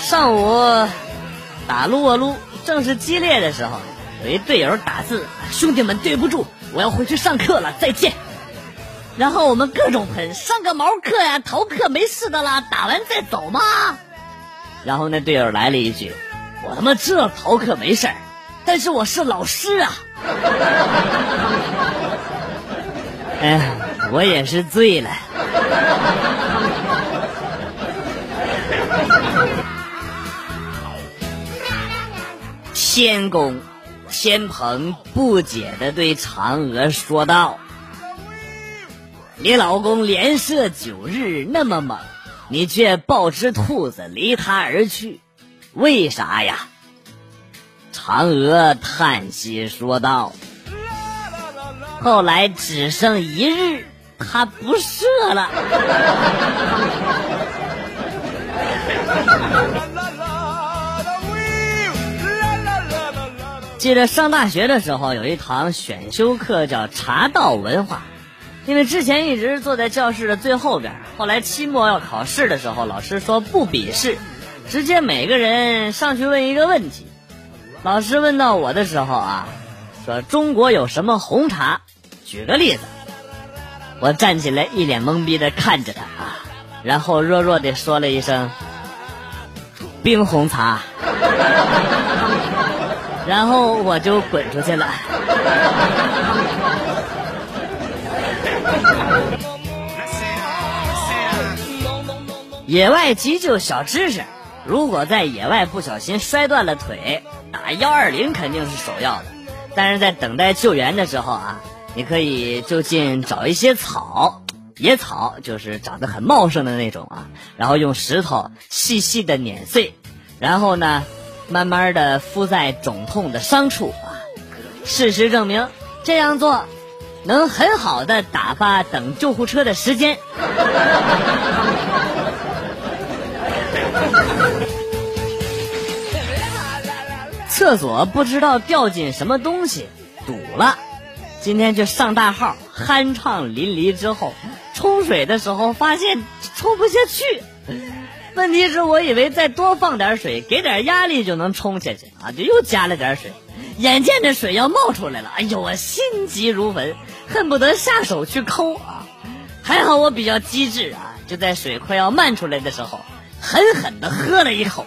上午打撸啊撸正是激烈的时候有一队友打字兄弟们对不住我要回去上课了再见。然后我们各种喷上个毛课呀逃课没事的啦打完再走嘛。然后那队友来了一句我他妈知道逃课没事但是我是老师啊。哎，我也是醉了。天宫，天蓬不解的对嫦娥说道：“你老公连射九日那么猛，你却抱只兔子离他而去，为啥呀？”嫦娥叹息说道：“后来只剩一日，他不射了。”记得上大学的时候，有一堂选修课叫茶道文化。因为之前一直坐在教室的最后边，后来期末要考试的时候，老师说不笔试，直接每个人上去问一个问题。老师问到我的时候啊，说中国有什么红茶？举个例子。我站起来，一脸懵逼的看着他啊，然后弱弱的说了一声：“冰红茶。”然后我就滚出去了。野外急救小知识：如果在野外不小心摔断了腿，打幺二零肯定是首要的。但是在等待救援的时候啊，你可以就近找一些草，野草就是长得很茂盛的那种啊，然后用石头细细的碾碎，然后呢。慢慢的敷在肿痛的伤处啊，事实证明这样做能很好的打发等救护车的时间。厕所不知道掉进什么东西堵了，今天去上大号，酣畅淋漓之后，冲水的时候发现冲不下去。问题是我以为再多放点水，给点压力就能冲下去啊，就又加了点水，眼见着水要冒出来了，哎呦，我心急如焚，恨不得下手去抠啊！还好我比较机智啊，就在水快要漫出来的时候，狠狠的喝了一口。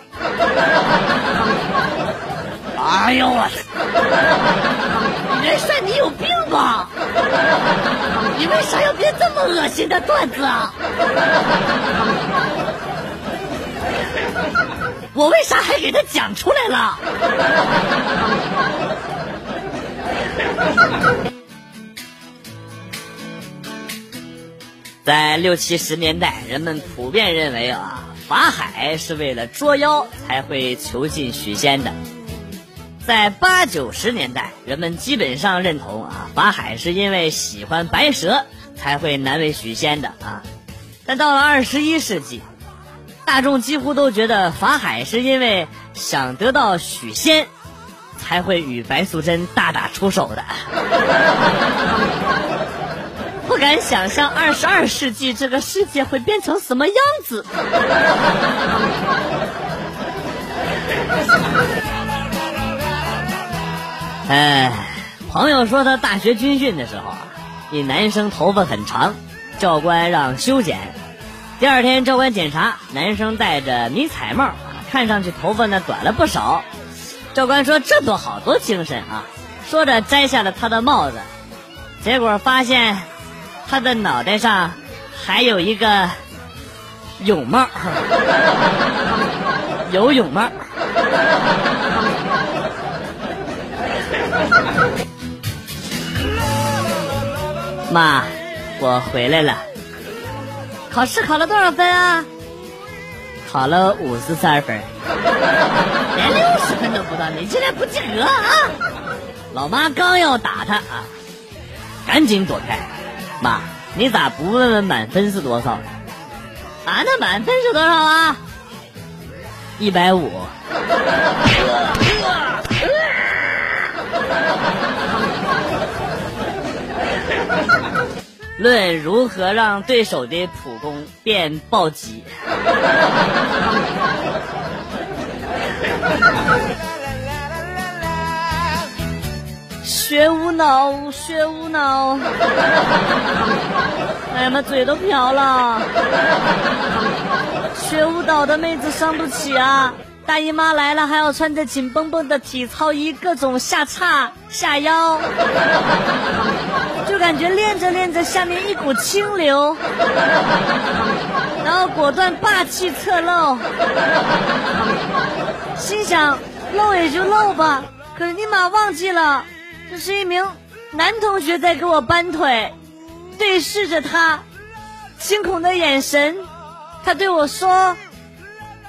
哎呦我！元帅，你有病吧？你为啥要编这么恶心的段子啊？我为啥还给他讲出来了？在六七十年代，人们普遍认为啊，法海是为了捉妖才会囚禁许仙的。在八九十年代，人们基本上认同啊，法海是因为喜欢白蛇才会难为许仙的啊。但到了二十一世纪。大众几乎都觉得法海是因为想得到许仙，才会与白素贞大打出手的。不敢想象二十二世纪这个世界会变成什么样子。哎，朋友说他大学军训的时候啊，一男生头发很长，教官让修剪。第二天，教官检查，男生戴着迷彩帽，看上去头发呢短了不少。教官说：“这多好，多精神啊！”说着摘下了他的帽子，结果发现他的脑袋上还有一个泳帽，游泳帽。妈，我回来了。考试考了多少分啊？考了五十三分，连六十分都不到，你竟然不及格啊！老妈刚要打他啊，赶紧躲开。妈，你咋不问问满分是多少？啊，那满分是多少啊？一百五。论如何让对手的普攻变暴击。学无脑，学无脑，哎呀妈，嘴都瓢了。学舞蹈的妹子伤不起啊！大姨妈来了还要穿着紧绷绷的体操衣，各种下叉下腰，就感觉练着练着下面一股清流，然后果断霸气侧漏，心想漏也就漏吧，可是立马忘记了。这是一名男同学在给我搬腿，对视着他惊恐的眼神，他对我说：“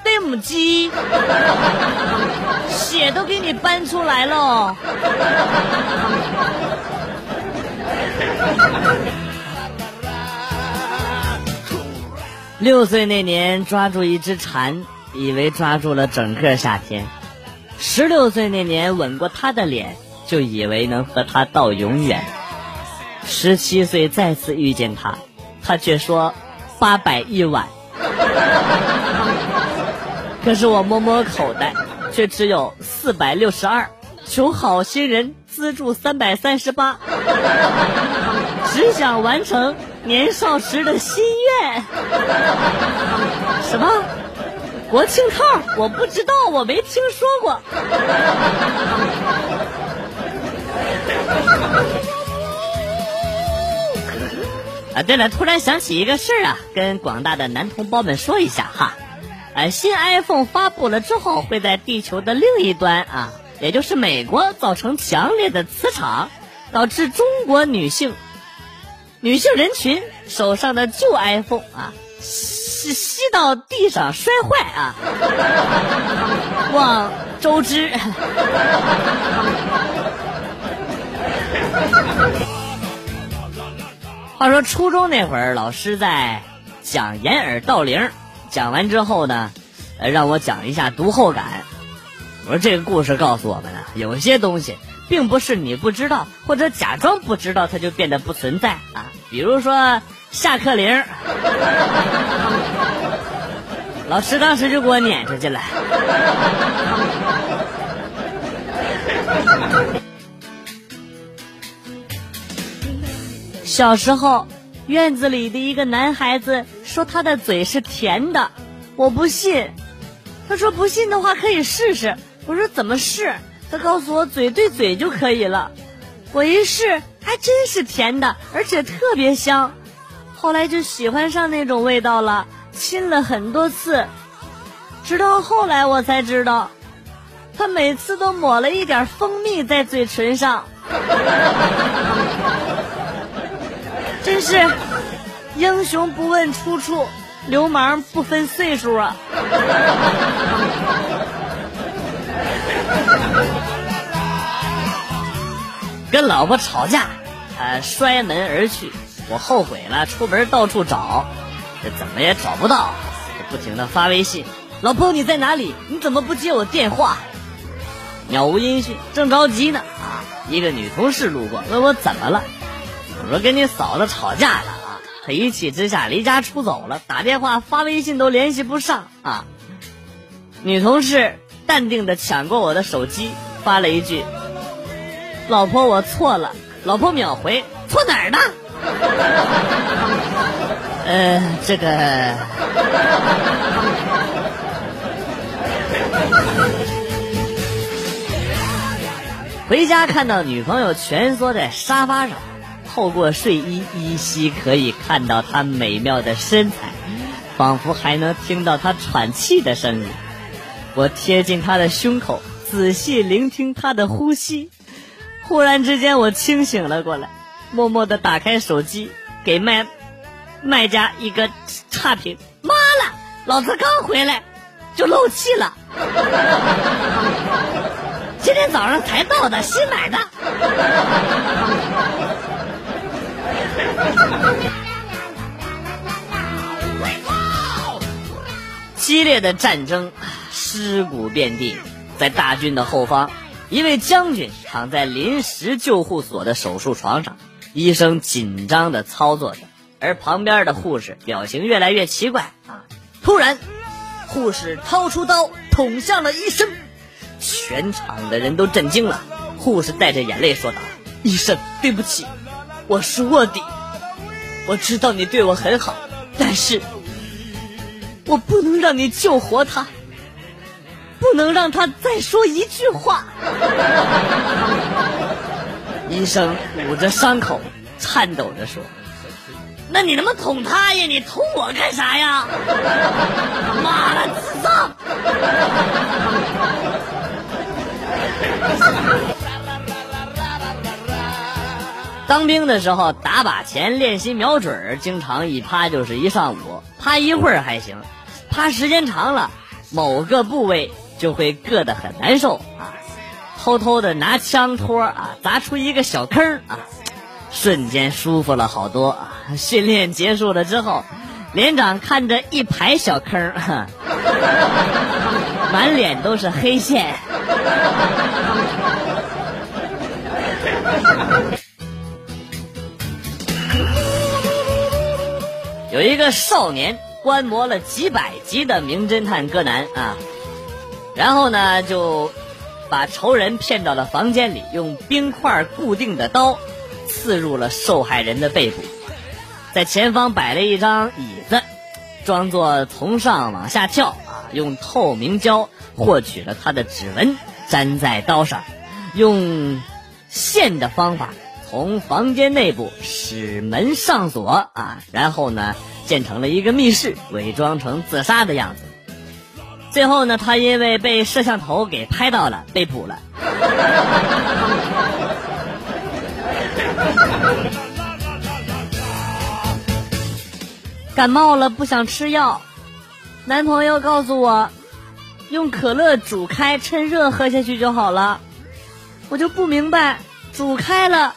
对母鸡，血都给你搬出来了。”六岁那年抓住一只蝉，以为抓住了整个夏天；十六岁那年吻过他的脸。就以为能和他到永远。十七岁再次遇见他，他却说八百一晚。可是我摸摸口袋，却只有四百六十二，求好心人资助三百三十八，只想完成年少时的心愿。什么？国庆套？我不知道，我没听说过。啊，对了，突然想起一个事儿啊，跟广大的男同胞们说一下哈。呃，新 iPhone 发布了之后，会在地球的另一端啊，也就是美国，造成强烈的磁场，导致中国女性女性人群手上的旧 iPhone 啊，吸吸到地上摔坏啊。望周知。话说初中那会儿，老师在讲掩耳盗铃，讲完之后呢，呃，让我讲一下读后感。我说这个故事告诉我们啊，有些东西并不是你不知道或者假装不知道，它就变得不存在啊。比如说下课铃，老师当时就给我撵出去了。小时候，院子里的一个男孩子说他的嘴是甜的，我不信。他说不信的话可以试试。我说怎么试？他告诉我嘴对嘴就可以了。我一试，还真是甜的，而且特别香。后来就喜欢上那种味道了，亲了很多次。直到后来我才知道，他每次都抹了一点蜂蜜在嘴唇上。真是英雄不问出处，流氓不分岁数啊！跟老婆吵架，他摔门而去，我后悔了，出门到处找，这怎么也找不到，不停的发微信：“老婆你在哪里？你怎么不接我电话？”杳无音讯，正着急呢啊！一个女同事路过，问我怎么了。我说跟你嫂子吵架了！他一气之下离家出走了，打电话发微信都联系不上啊！女同事淡定的抢过我的手机，发了一句：“老婆，我错了。”老婆秒回：“错哪儿呢？” 呃，这个回家看到女朋友蜷缩在沙发上。透过睡衣，依稀可以看到她美妙的身材，仿佛还能听到她喘气的声音。我贴近她的胸口，仔细聆听她的呼吸。忽然之间，我清醒了过来，默默的打开手机，给卖卖家一个差评。妈了，老子刚回来就漏气了，今天早上才到的，新买的。激烈的战争，尸骨遍地。在大军的后方，一位将军躺在临时救护所的手术床上，医生紧张的操作着，而旁边的护士表情越来越奇怪啊！突然，护士掏出刀捅向了医生，全场的人都震惊了。护士带着眼泪说道：“医生，对不起，我是卧底。我知道你对我很好，但是我不能让你救活他，不能让他再说一句话。”医生捂着伤口，颤抖着说：“那你能不能捅他呀？你捅我干啥呀？妈的，智障！”当兵的时候，打靶前练习瞄准，经常一趴就是一上午。趴一会儿还行，趴时间长了，某个部位就会硌得很难受啊。偷偷的拿枪托啊，砸出一个小坑啊，瞬间舒服了好多啊。训练结束了之后，连长看着一排小坑，满脸都是黑线。有一个少年观摩了几百集的名侦探柯南啊，然后呢就把仇人骗到了房间里，用冰块固定的刀刺入了受害人的背部，在前方摆了一张椅子，装作从上往下跳啊，用透明胶获取了他的指纹，粘在刀上，用线的方法。从房间内部使门上锁啊，然后呢建成了一个密室，伪装成自杀的样子。最后呢，他因为被摄像头给拍到了，被捕了。感冒了不想吃药，男朋友告诉我，用可乐煮开，趁热喝下去就好了。我就不明白，煮开了。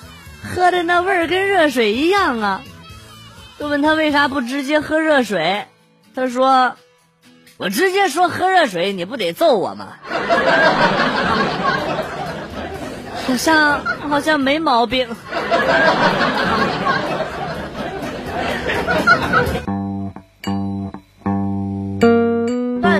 喝的那味儿跟热水一样啊！就问他为啥不直接喝热水，他说：“我直接说喝热水，你不得揍我吗？”好像好像没毛病。